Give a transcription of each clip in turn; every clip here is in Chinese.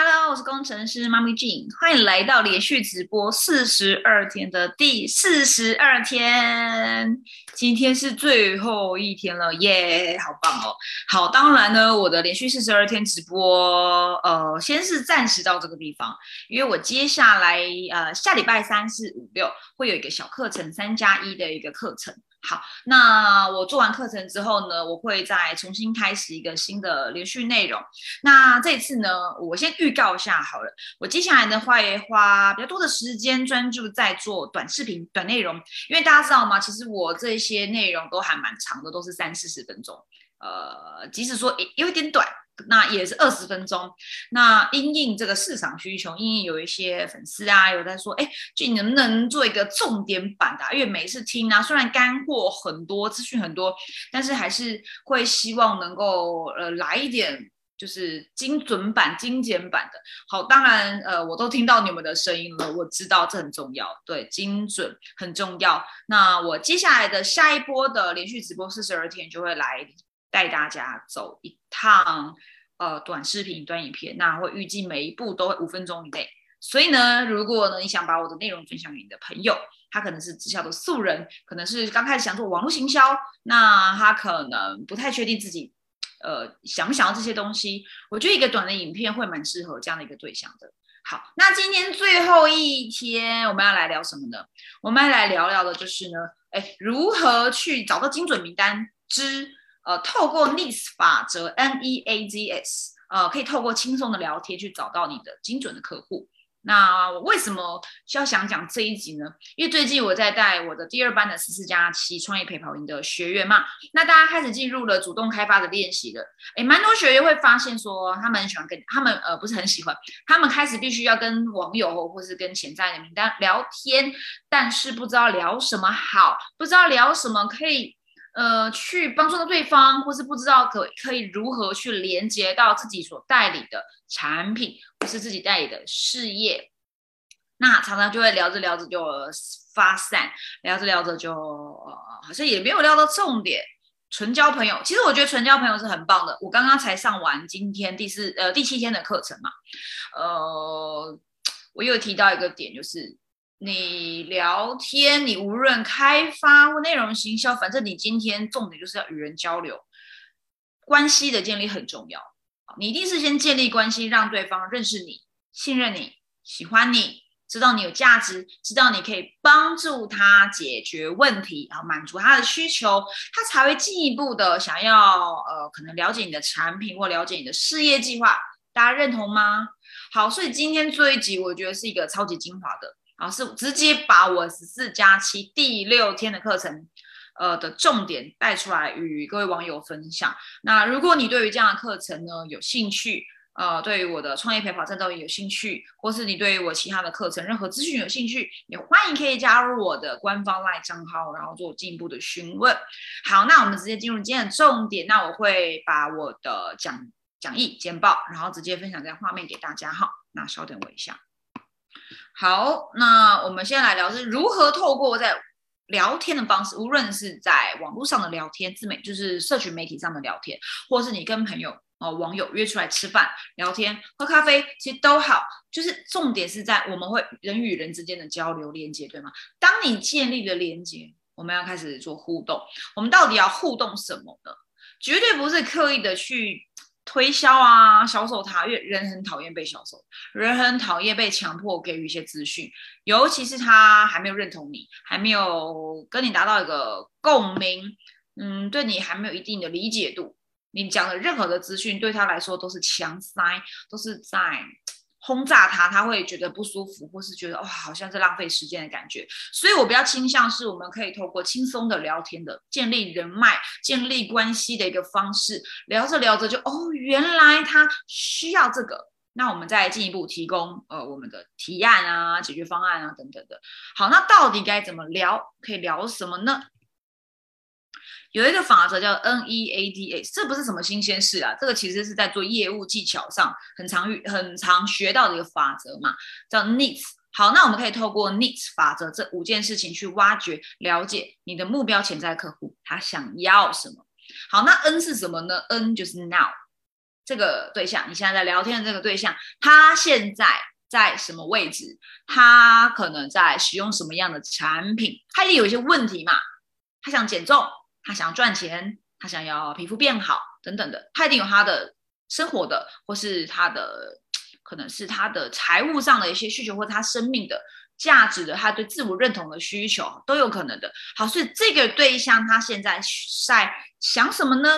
Hello，我是工程师妈咪 Jean，欢迎来到连续直播四十二天的第四十二天，今天是最后一天了，耶，好棒哦！好，当然呢，我的连续四十二天直播，呃，先是暂时到这个地方，因为我接下来呃下礼拜三四五六会有一个小课程，三加一的一个课程。好，那我做完课程之后呢，我会再重新开始一个新的连续内容。那这次呢，我先预告一下好了，我接下来的话也花比较多的时间专注在做短视频、短内容，因为大家知道吗？其实我这些内容都还蛮长的，都是三四十分钟。呃，即使说有一点短。那也是二十分钟。那因应这个市场需求，因应有一些粉丝啊，有在说，哎，就你能不能做一个重点版的？因为每次听啊，虽然干货很多，资讯很多，但是还是会希望能够呃来一点，就是精准版、精简版的。好，当然呃，我都听到你们的声音了，我知道这很重要，对，精准很重要。那我接下来的下一波的连续直播四十二天就会来。带大家走一趟，呃，短视频、短影片，那会预计每一步都会五分钟以内。所以呢，如果呢你想把我的内容分享给你的朋友，他可能是直销的素人，可能是刚开始想做网络行销，那他可能不太确定自己，呃，想不想要这些东西。我觉得一个短的影片会蛮适合这样的一个对象的。好，那今天最后一天我们要来聊什么呢？我们要来聊聊的就是呢，哎，如何去找到精准名单之。呃，透过 Needs 法则 N E A Z S，呃，可以透过轻松的聊天去找到你的精准的客户。那我为什么需要想讲这一集呢？因为最近我在带我的第二班的十四加七创业陪跑营的学员嘛，那大家开始进入了主动开发的练习了。诶，蛮多学员会发现说，他们很喜欢跟他们呃不是很喜欢，他们开始必须要跟网友或是跟潜在的名单聊天，但是不知道聊什么好，不知道聊什么可以。呃，去帮助到对方，或是不知道可可以如何去连接到自己所代理的产品，或是自己代理的事业，那常常就会聊着聊着就发散，聊着聊着就好像也没有聊到重点。纯交朋友，其实我觉得纯交朋友是很棒的。我刚刚才上完今天第四呃第七天的课程嘛，呃，我又提到一个点就是。你聊天，你无论开发或内容行销，反正你今天重点就是要与人交流，关系的建立很重要。你一定是先建立关系，让对方认识你、信任你、喜欢你，知道你有价值，知道你可以帮助他解决问题，啊，满足他的需求，他才会进一步的想要呃，可能了解你的产品或了解你的事业计划。大家认同吗？好，所以今天这一集我觉得是一个超级精华的。啊，是直接把我十四加七第六天的课程，呃的重点带出来与各位网友分享。那如果你对于这样的课程呢有兴趣，呃，对于我的创业陪跑战斗有兴趣，或是你对于我其他的课程任何资讯有兴趣，也欢迎可以加入我的官方 LINE 账号，然后做进一步的询问。好，那我们直接进入今天的重点。那我会把我的讲讲义简报，然后直接分享在画面给大家哈。那稍等我一下。好，那我们先来聊是如何透过在聊天的方式，无论是在网络上的聊天、自媒就是社群媒体上的聊天，或是你跟朋友哦网友约出来吃饭、聊天、喝咖啡，其实都好。就是重点是在我们会人与人之间的交流连接，对吗？当你建立了连接，我们要开始做互动。我们到底要互动什么呢？绝对不是刻意的去。推销啊，销售他，因为人很讨厌被销售，人很讨厌被强迫给予一些资讯，尤其是他还没有认同你，还没有跟你达到一个共鸣，嗯，对你还没有一定的理解度，你讲的任何的资讯对他来说都是强塞，都是在。轰炸他，他会觉得不舒服，或是觉得哇，好像是浪费时间的感觉。所以我比较倾向是，我们可以透过轻松的聊天的，建立人脉、建立关系的一个方式。聊着聊着就哦，原来他需要这个，那我们再进一步提供呃我们的提案啊、解决方案啊等等的。好，那到底该怎么聊？可以聊什么呢？有一个法则叫 N E A D S，这不是什么新鲜事啊，这个其实是在做业务技巧上很常遇、很常学到的一个法则嘛，叫 Needs。好，那我们可以透过 Needs 法则这五件事情去挖掘、了解你的目标潜在客户他想要什么。好，那 N 是什么呢？N 就是 Now，这个对象，你现在在聊天的这个对象，他现在在什么位置？他可能在使用什么样的产品？他也有一些问题嘛？他想减重，他想要赚钱，他想要皮肤变好等等的，他一定有他的生活的，或是他的可能是他的财务上的一些需求，或他生命的价值的，他对自我认同的需求都有可能的。好，所以这个对象他现在在想什么呢？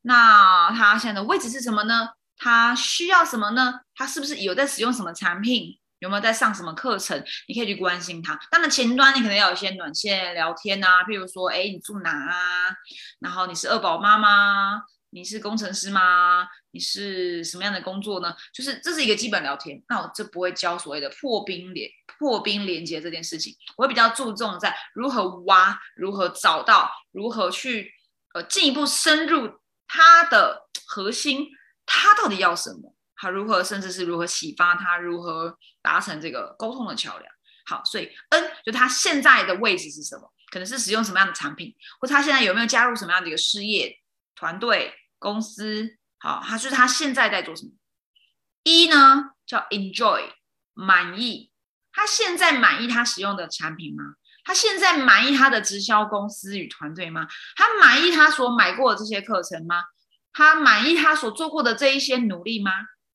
那他现在的位置是什么呢？他需要什么呢？他是不是有在使用什么产品？有没有在上什么课程？你可以去关心他。当然前端你可能要有一些暖线聊天啊，譬如说，哎，你住哪啊？然后你是二宝妈吗？你是工程师吗？你是什么样的工作呢？就是这是一个基本聊天。那我这不会教所谓的破冰连破冰连接这件事情，我会比较注重在如何挖，如何找到，如何去呃进一步深入。他的核心，他到底要什么？他如何，甚至是如何启发他，如何达成这个沟通的桥梁？好，所以 N 就他现在的位置是什么？可能是使用什么样的产品，或他现在有没有加入什么样的一个事业团队公司？好，他就是他现在在做什么？一呢叫 Enjoy 满意，他现在满意他使用的产品吗？他现在满意他的直销公司与团队吗？他满意他所买过的这些课程吗？他满意他所做过的这一些努力吗？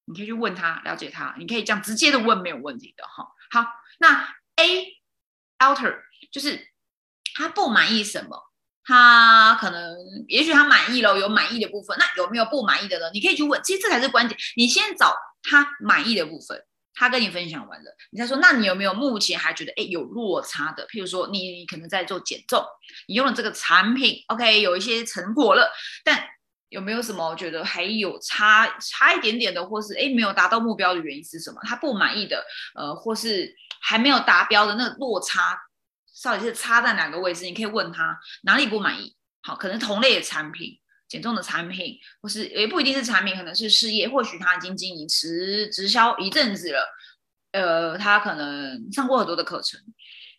你可以去问他，了解他。你可以这样直接的问，没有问题的哈。好，那 A alter 就是他不满意什么？他可能也许他满意了，有满意的部分。那有没有不满意的呢？你可以去问，其实这才是关键。你先找他满意的部分。他跟你分享完了，你再说，那你有没有目前还觉得哎有落差的？譬如说，你可能在做减重，你用了这个产品，OK，有一些成果了，但有没有什么觉得还有差差一点点的，或是哎没有达到目标的原因是什么？他不满意的，呃，或是还没有达标的那个落差，到底是差在哪个位置？你可以问他哪里不满意。好，可能同类的产品。减重的产品，或是也不一定是产品，可能是事业。或许他已经经营直直销一阵子了，呃，他可能上过很多的课程，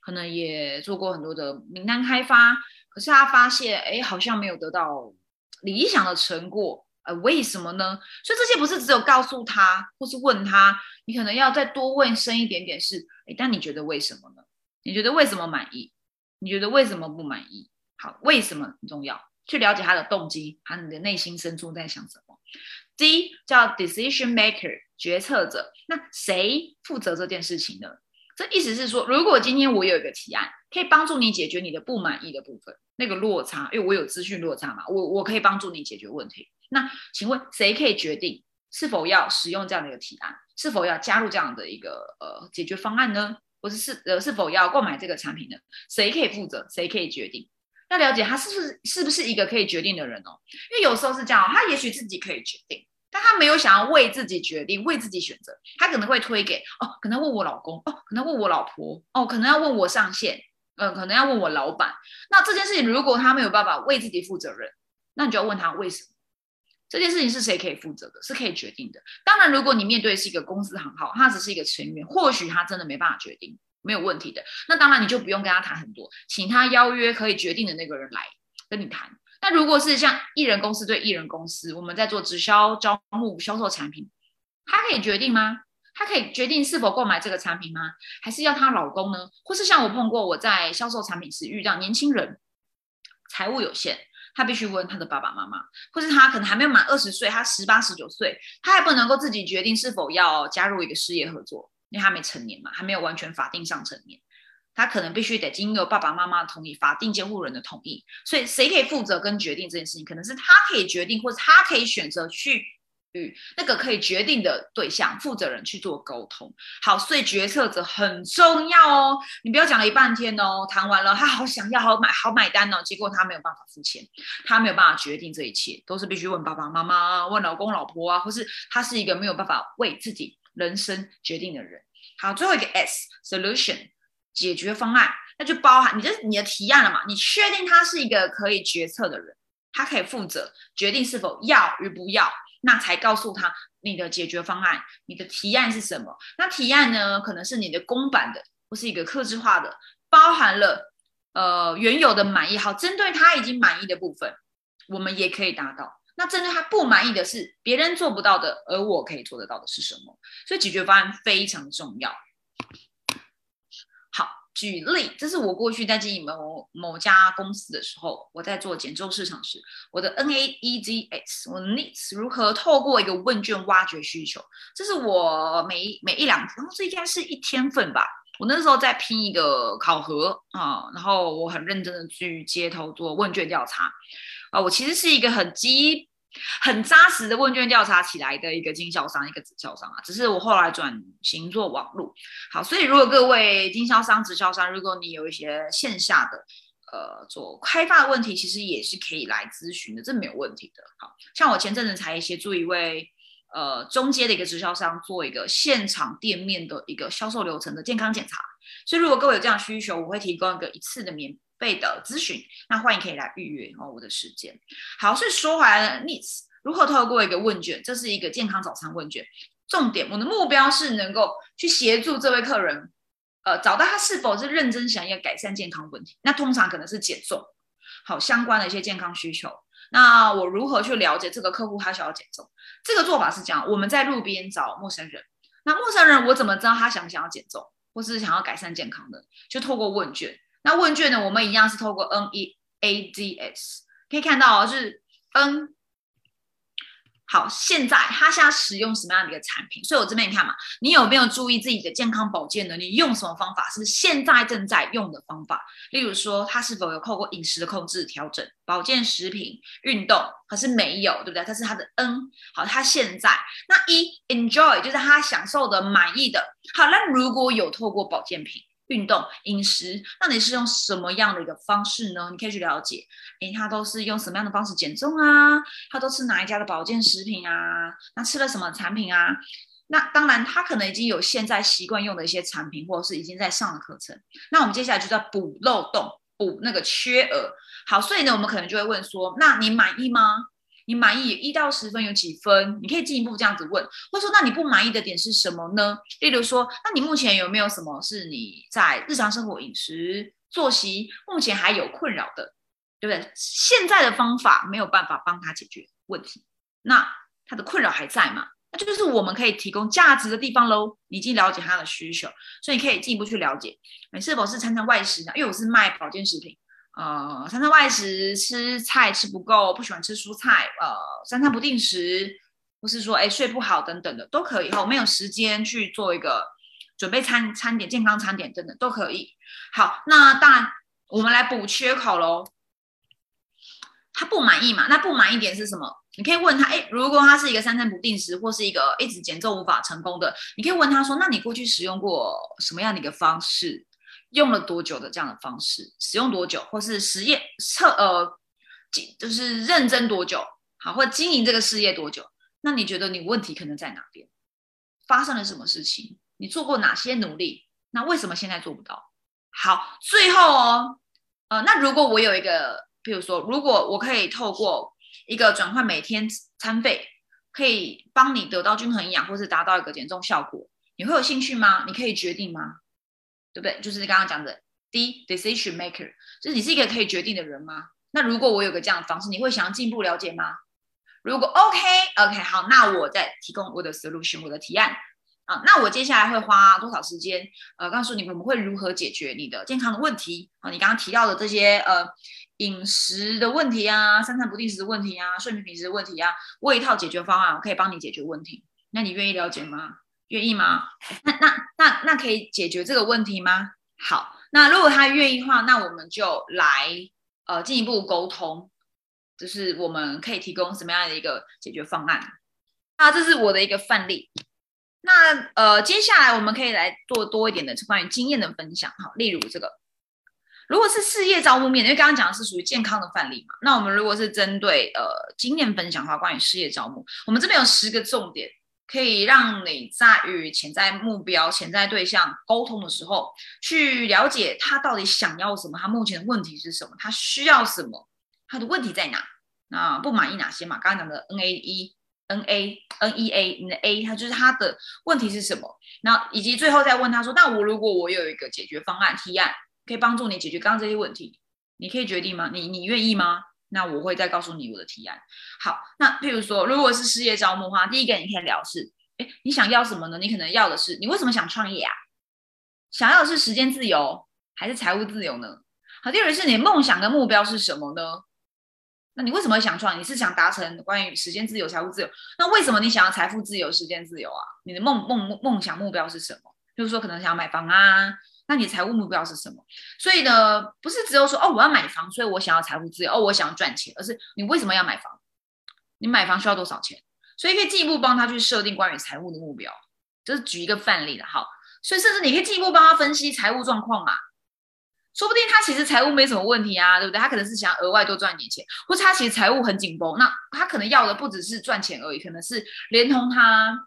可能也做过很多的名单开发，可是他发现，哎，好像没有得到理想的成果，呃，为什么呢？所以这些不是只有告诉他，或是问他，你可能要再多问深一点点，是，哎，但你觉得为什么呢？你觉得为什么满意？你觉得为什么不满意？好，为什么很重要？去了解他的动机，他你的内心深处在想什么。D 叫 decision maker 决策者，那谁负责这件事情呢？这意思是说，如果今天我有一个提案，可以帮助你解决你的不满意的部分，那个落差，因为我有资讯落差嘛，我我可以帮助你解决问题。那请问谁可以决定是否要使用这样的一个提案，是否要加入这样的一个呃解决方案呢？或者是呃是否要购买这个产品呢？谁可以负责？谁可以决定？要了解他是不是是不是一个可以决定的人哦，因为有时候是这样，他也许自己可以决定，但他没有想要为自己决定、为自己选择，他可能会推给哦，可能问我老公哦，可能问我老婆哦，可能要问我上线，嗯，可能要问我老板。那这件事情如果他没有办法为自己负责任，那你就要问他为什么？这件事情是谁可以负责的？是可以决定的。当然，如果你面对是一个公司行号，他只是一个成员，或许他真的没办法决定。没有问题的，那当然你就不用跟他谈很多，请他邀约可以决定的那个人来跟你谈。那如果是像艺人公司对艺人公司，我们在做直销招募销售产品，他可以决定吗？他可以决定是否购买这个产品吗？还是要她老公呢？或是像我碰过我在销售产品时遇到年轻人，财务有限，他必须问他的爸爸妈妈，或是他可能还没有满二十岁，他十八十九岁，他还不能够自己决定是否要加入一个事业合作。因为他没成年嘛，还没有完全法定上成年，他可能必须得经由爸爸妈妈的同意、法定监护人的同意。所以谁可以负责跟决定这件事情？可能是他可以决定，或者他可以选择去与那个可以决定的对象、负责人去做沟通。好，所以决策者很重要哦。你不要讲了一半天哦，谈完了，他好想要、好买、好买单哦，结果他没有办法付钱，他没有办法决定这一切，都是必须问爸爸妈妈、问老公老婆啊，或是他是一个没有办法为自己。人生决定的人，好，最后一个 S solution 解决方案，那就包含你的你的提案了嘛？你确定他是一个可以决策的人，他可以负责决定是否要与不要，那才告诉他你的解决方案，你的提案是什么？那提案呢，可能是你的公版的，或是一个克制化的，包含了呃原有的满意，好，针对他已经满意的部分，我们也可以达到。那针对他不满意的是别人做不到的，而我可以做得到的是什么？所以解决方案非常重要。举例，这是我过去在经营某某家公司的时候，我在做减重市场时，我的 N A E Z S，我的 needs 如何透过一个问卷挖掘需求？这是我每每一两然后，这应该是一天份吧。我那时候在拼一个考核啊，然后我很认真的去街头做问卷调查啊，我其实是一个很基。很扎实的问卷调查起来的一个经销商，一个直销商啊，只是我后来转型做网络。好，所以如果各位经销商、直销商，如果你有一些线下的呃做开发的问题，其实也是可以来咨询的，这没有问题的。好像我前阵子才协助一位呃中阶的一个直销商做一个现场店面的一个销售流程的健康检查，所以如果各位有这样需求，我会提供一个一次的免。费的咨询，那欢迎可以来预约哦，我的时间。好，所以说回来了，needs 如何透过一个问卷，这是一个健康早餐问卷。重点，我的目标是能够去协助这位客人，呃，找到他是否是认真想要改善健康问题。那通常可能是减重，好相关的一些健康需求。那我如何去了解这个客户他想要减重？这个做法是这样：我们在路边找陌生人，那陌生人我怎么知道他想不想要减重，或是想要改善健康的？就透过问卷。那问卷呢？我们一样是透过 N E A D S 可以看到哦，是 N 好。现在他现在使用什么样的一个产品？所以我这边你看嘛，你有没有注意自己的健康保健呢？你用什么方法？是现在正在用的方法？例如说，他是否有透过饮食的控制调整、保健食品、运动，可是没有，对不对？这是他的 N 好。他现在那一 Enjoy 就是他享受的、满意的。好，那如果有透过保健品。运动、饮食，那你是用什么样的一个方式呢？你可以去了解，诶，他都是用什么样的方式减重啊？他都吃哪一家的保健食品啊？那吃了什么产品啊？那当然，他可能已经有现在习惯用的一些产品，或者是已经在上的课程。那我们接下来就在补漏洞，补那个缺额。好，所以呢，我们可能就会问说，那你满意吗？你满意一到十分有几分？你可以进一步这样子问，或者说，那你不满意的点是什么呢？例如说，那你目前有没有什么是你在日常生活、饮食、作息目前还有困扰的，对不对？现在的方法没有办法帮他解决问题，那他的困扰还在吗？那就是我们可以提供价值的地方喽。你已经了解他的需求，所以你可以进一步去了解，你是否是常常外食的？因为我是卖保健食品。呃，三餐外食吃菜吃不够，不喜欢吃蔬菜，呃，三餐不定时，或是说哎睡不好等等的都可以哈，没有时间去做一个准备餐餐点、健康餐点等等都可以。好，那当然我们来补缺口喽。他不满意嘛？那不满意点是什么？你可以问他，哎，如果他是一个三餐不定时，或是一个一直减重无法成功的，你可以问他说，那你过去使用过什么样的一个方式？用了多久的这样的方式，使用多久，或是实验测呃，就是认真多久，好，或经营这个事业多久？那你觉得你问题可能在哪边？发生了什么事情？你做过哪些努力？那为什么现在做不到？好，最后哦，呃，那如果我有一个，比如说，如果我可以透过一个转换每天餐费，可以帮你得到均衡营养，或是达到一个减重效果，你会有兴趣吗？你可以决定吗？对不对？就是刚刚讲的，D decision maker，就是你是一个可以决定的人吗？那如果我有个这样的方式，你会想要进一步了解吗？如果 OK，OK，好，那我再提供我的 solution，我的提案啊。那我接下来会花多少时间？呃，告诉你我们会如何解决你的健康的问题啊？你刚刚提到的这些呃饮食的问题啊，三餐不定时的问题啊，睡眠品质的问题啊，我有一套解决方案，我可以帮你解决问题。那你愿意了解吗？愿意吗？那那那那可以解决这个问题吗？好，那如果他愿意的话，那我们就来呃进一步沟通，就是我们可以提供什么样的一个解决方案？那这是我的一个范例。那呃接下来我们可以来做多一点的关于经验的分享。哈，例如这个，如果是事业招募面，因为刚刚讲的是属于健康的范例嘛，那我们如果是针对呃经验分享的话，关于事业招募，我们这边有十个重点。可以让你在与潜在目标、潜在对象沟通的时候，去了解他到底想要什么，他目前的问题是什么，他需要什么，他的问题在哪？那不满意哪些嘛？刚刚讲的 N A E N A N E A，你的 A，他就是他的问题是什么？那以及最后再问他说：那我如果我有一个解决方案提案，可以帮助你解决刚刚这些问题，你可以决定吗？你你愿意吗？那我会再告诉你我的提案。好，那譬如说，如果是事业招募的话，第一个你可以聊是，哎，你想要什么呢？你可能要的是，你为什么想创业啊？想要的是时间自由还是财务自由呢？好，第二个是你梦想跟目标是什么呢？那你为什么想创？你是想达成关于时间自由、财务自由？那为什么你想要财富自由、时间自由啊？你的梦梦梦想目标是什么？就是说，可能想要买房啊。那你财务目标是什么？所以呢，不是只有说哦，我要买房，所以我想要财务自由，哦，我想要赚钱，而是你为什么要买房？你买房需要多少钱？所以可以进一步帮他去设定关于财务的目标。这是举一个范例的，好。所以甚至你可以进一步帮他分析财务状况嘛，说不定他其实财务没什么问题啊，对不对？他可能是想额外多赚点钱，或者他其实财务很紧绷，那他可能要的不只是赚钱而已，可能是连同他。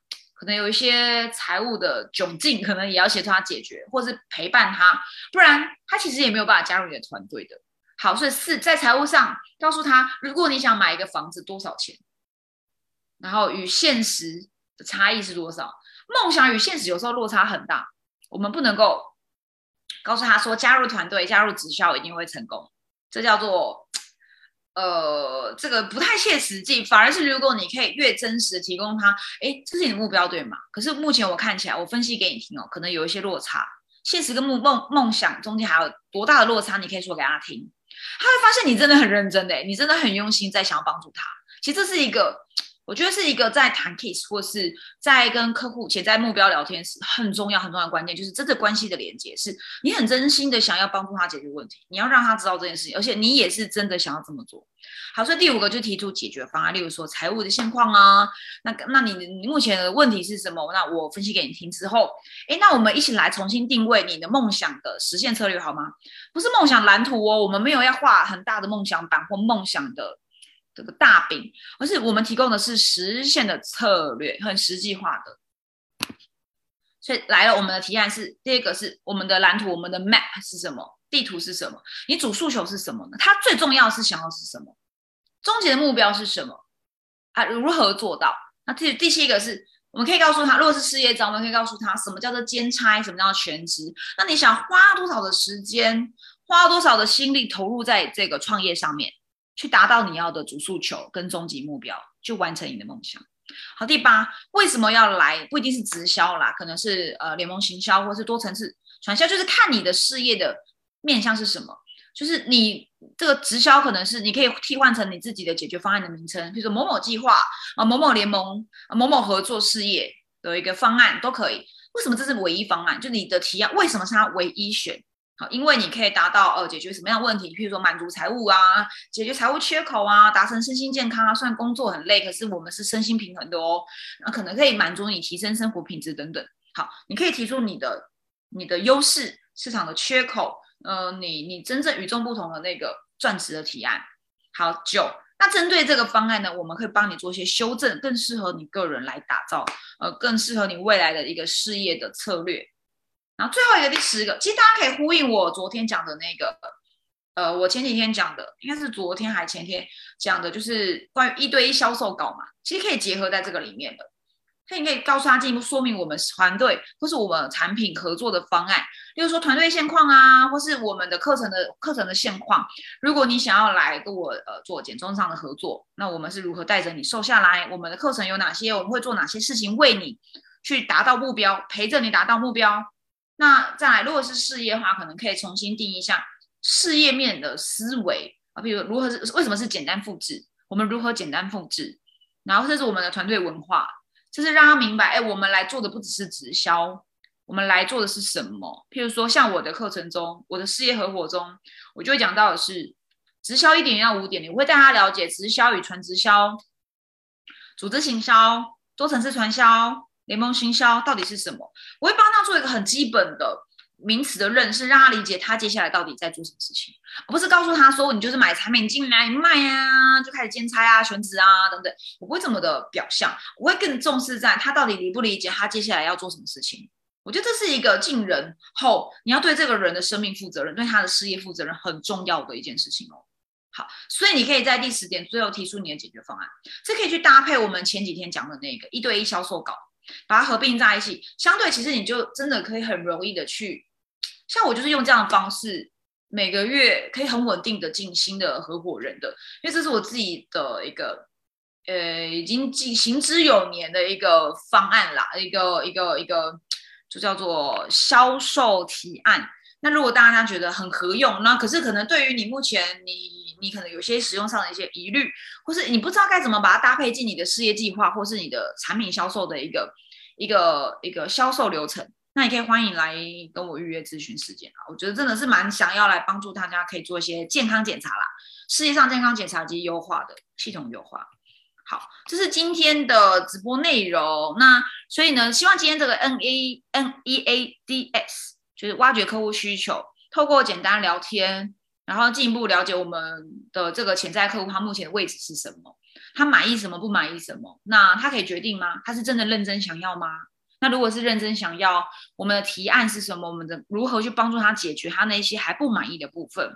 可能有一些财务的窘境，可能也要协助他解决，或是陪伴他，不然他其实也没有办法加入你的团队的。好，所以是在财务上告诉他，如果你想买一个房子多少钱，然后与现实的差异是多少？梦想与现实有时候落差很大，我们不能够告诉他说加入团队、加入直销一定会成功，这叫做。呃，这个不太切实际，反而是如果你可以越真实提供他，哎，这是你的目标对吗？可是目前我看起来，我分析给你听哦，可能有一些落差，现实跟梦梦梦想中间还有多大的落差？你可以说给他听，他会发现你真的很认真的，你真的很用心在想要帮助他。其实这是一个。我觉得是一个在谈 case 或是在跟客户且在目标聊天时很重要很重要的关键，就是真的关系的连接，是你很真心的想要帮助他解决问题，你要让他知道这件事情，而且你也是真的想要这么做。好，所以第五个就提出解决方案，例如说财务的现况啊，那那你你目前的问题是什么？那我分析给你听之后，哎，那我们一起来重新定位你的梦想的实现策略好吗？不是梦想蓝图哦，我们没有要画很大的梦想版或梦想的。这个大饼，而是我们提供的是实现的策略，很实际化的。所以来了，我们的提案是第二个是我们的蓝图，我们的 map 是什么？地图是什么？你主诉求是什么呢？它最重要是想要是什么？终极的目标是什么？啊，如何做到？那第第七个是我们可以告诉他，如果是事业章，我们可以告诉他什么叫做兼差，什么叫全职？那你想花多少的时间，花多少的心力投入在这个创业上面？去达到你要的主诉求跟终极目标，就完成你的梦想。好，第八，为什么要来？不一定是直销啦，可能是呃联盟行销或是多层次传销，就是看你的事业的面向是什么。就是你这个直销可能是你可以替换成你自己的解决方案的名称，比如说某某计划啊、某某联盟、某某合作事业的一个方案都可以。为什么这是唯一方案？就你的提案为什么是它唯一选？因为你可以达到呃解决什么样的问题？譬如说满足财务啊，解决财务缺口啊，达成身心健康啊。虽然工作很累，可是我们是身心平衡的哦。那可能可以满足你提升生活品质等等。好，你可以提出你的你的优势、市场的缺口，呃，你你真正与众不同的那个钻石的提案。好，九，那针对这个方案呢，我们可以帮你做一些修正，更适合你个人来打造，呃，更适合你未来的一个事业的策略。最后一个第十个，其实大家可以呼应我昨天讲的那个，呃，我前几天讲的，应该是昨天还前天讲的，就是关于一对一销售稿嘛，其实可以结合在这个里面的。所以你可以告诉他进一步说明我们团队或是我们产品合作的方案，例如说团队现况啊，或是我们的课程的课程的现况。如果你想要来跟我呃做减重上的合作，那我们是如何带着你瘦下来？我们的课程有哪些？我们会做哪些事情为你去达到目标，陪着你达到目标？那再来，如果是事业的话，可能可以重新定义一下事业面的思维啊，比如如何是为什么是简单复制，我们如何简单复制，然后这是我们的团队文化，就是让他明白，哎，我们来做的不只是直销，我们来做的是什么？譬如说，像我的课程中，我的事业合伙中，我就会讲到的是直销一点要五点零，我会带他了解直销与纯直销、组织行销、多层次传销。联盟行销到底是什么？我会帮他做一个很基本的名词的认识，让他理解他接下来到底在做什么事情，而不是告诉他说你就是买产品进来卖啊，就开始兼差啊、选址啊等等。我不会这么的表象，我会更重视在他到底理不理解他接下来要做什么事情。我觉得这是一个进人后你要对这个人的生命负责任，对他的事业负责任很重要的一件事情哦。好，所以你可以在第十点最后提出你的解决方案，这可以去搭配我们前几天讲的那个一对一销售稿。把它合并在一起，相对其实你就真的可以很容易的去，像我就是用这样的方式每个月可以很稳定的进新的合伙人的，因为这是我自己的一个呃已经进行之有年的一个方案啦，一个一个一个就叫做销售提案。那如果大家觉得很合用，那可是可能对于你目前你你可能有些使用上的一些疑虑，或是你不知道该怎么把它搭配进你的事业计划，或是你的产品销售的一个一个一个销售流程，那你可以欢迎来跟我预约咨询时间啊。我觉得真的是蛮想要来帮助大家可以做一些健康检查啦，事业上健康检查及优化的系统优化。好，这是今天的直播内容。那所以呢，希望今天这个 N A N E A D S。就是挖掘客户需求，透过简单聊天，然后进一步了解我们的这个潜在客户他目前的位置是什么，他满意什么不满意什么，那他可以决定吗？他是真的认真想要吗？那如果是认真想要，我们的提案是什么？我们的如何去帮助他解决他那些还不满意的部分？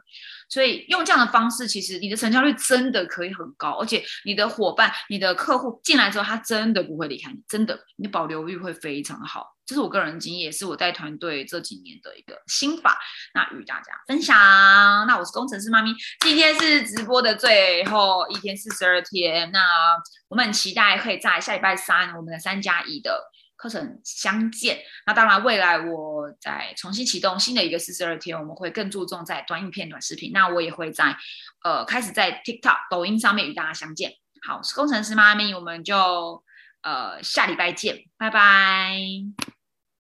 所以用这样的方式，其实你的成交率真的可以很高，而且你的伙伴、你的客户进来之后，他真的不会离开你，真的，你的保留率会非常好。这是我个人经验，也是我带团队这几年的一个心法，那与大家分享。那我是工程师妈咪，今天是直播的最后一天，四十二天。那我们很期待可以在下礼拜三，我们的三加一的。课程相见。那当然，未来我再重新启动新的一个四十二天，我们会更注重在短影片、短视频。那我也会在呃开始在 TikTok、抖音上面与大家相见。好，工程师妈咪，我们就呃下礼拜见，拜拜。